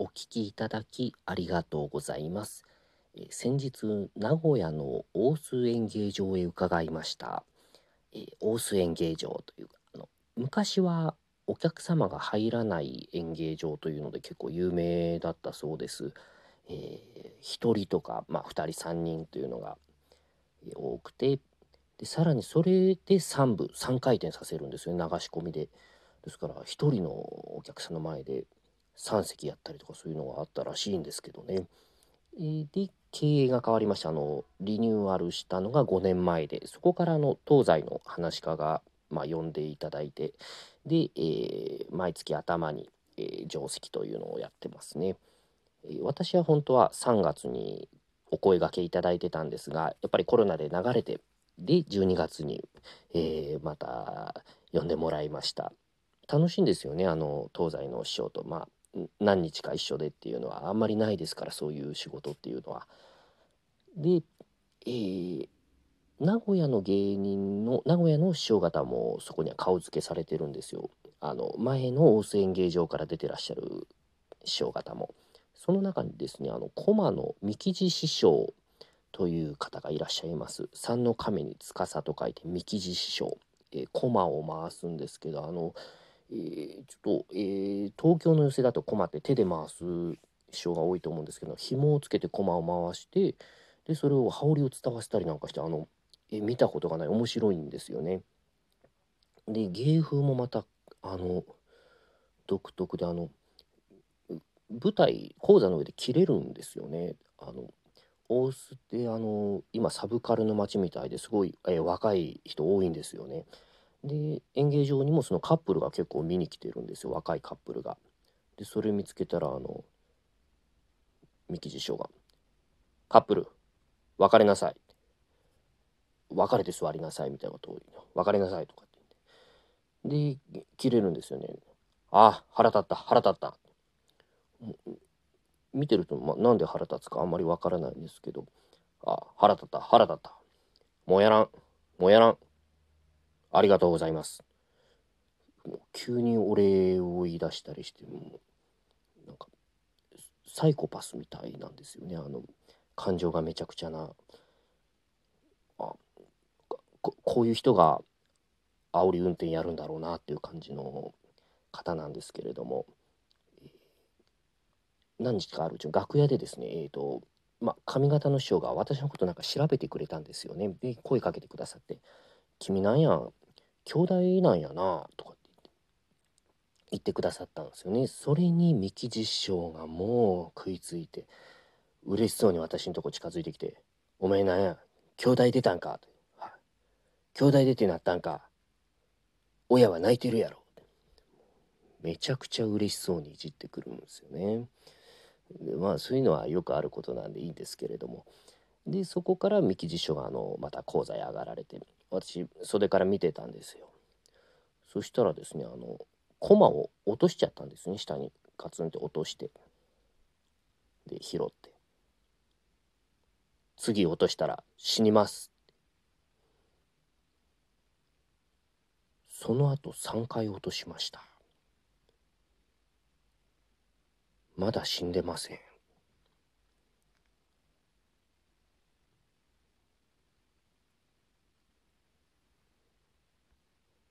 お聞きいただきありがとうございます。え先日、名古屋の大須演芸場へ伺いました。え大須演芸場というかあの昔はお客様が入らない演芸場というので結構有名だったそうです。えー、1人とか、まあ、2人3人というのが多くてでさらにそれで3部3回転させるんですよね流し込みで。ですから1人のお客さんの前で3席やったりとかそういうのがあったらしいんですけどね。えで経営が変わりましたあのリニューアルしたのが5年前でそこからの東西の話し家が、まあ、呼んでいただいてで、えー毎月頭に、えー定石というのをやってますね。えー私は本当は3月にお声掛けいただいてたんですがやっぱりコロナで流れてで12月に、えーまた呼んでもらいました楽しいんですよねあの東西の師匠とまあ何日か一緒でっていうのはあんまりないですからそういう仕事っていうのは。で、えー名古屋の芸人の名古屋の師匠方もそこには顔付けされてるんですよ。あの前の大須演芸場から出てらっしゃる師匠方も。その中にですねあの駒の三木地師匠という方がいらっしゃいます。三の亀に司と書いて三木地師匠。えー、駒を回すんですけどあの、えーちょっと、えー東京の寄せだと駒って手で回す師匠が多いと思うんですけど紐をつけて駒を回してでそれを羽織を伝わせたりなんかしてあの、えー見たことがない面白いんですよね。で芸風もまたあの独特であの舞台講座の上で切れるんですよね。あの大須ってあの今サブカルの街みたいですごい、えー若い人多いんですよね。で演芸場にもそのカップルが結構見に来てるんですよ若いカップルが。でそれ見つけたらあの三木師匠が「カップル別れなさい」別れて座りなさいみたいなことを別れなさいとかって言ってで切れるんですよね。あ腹立った腹立った。見てると、ま、なんで腹立つかあんまりわからないんですけどあ腹立った腹立ったもうやらんもうやらんありがとうございます。急にお礼を言い出したりしてもなんかサイコパスみたいなんですよね。あの感情がめちゃくちゃな。あここういう人が煽り運転やるんだろうなっていう感じの方なんですけれども。何日かあるうちの楽屋でですねえっ、とまあ髪型の師匠が私のことなんか調べてくれたんですよね。で声かけてくださって「君なんや？兄弟なんやな」とかって言ってくださったんですよね。それに三木実匠がもう食いついて嬉しそうに私のとこ近づいてきて「お前なんや兄弟出たんか」と「兄弟出てなったんか親は泣いてるやろ」って。めちゃくちゃ嬉しそうにいじってくるんですよね。でまあそういうのはよくあることなんでいいんですけれどもでそこから三木辞書があのまた講座へ上がられて私袖から見てたんですよ。そしたらですねあの駒を落としちゃったんですね下に。ガツンって落として。で拾って。次落としたら死にますその後3回落としました。まだ死んでません。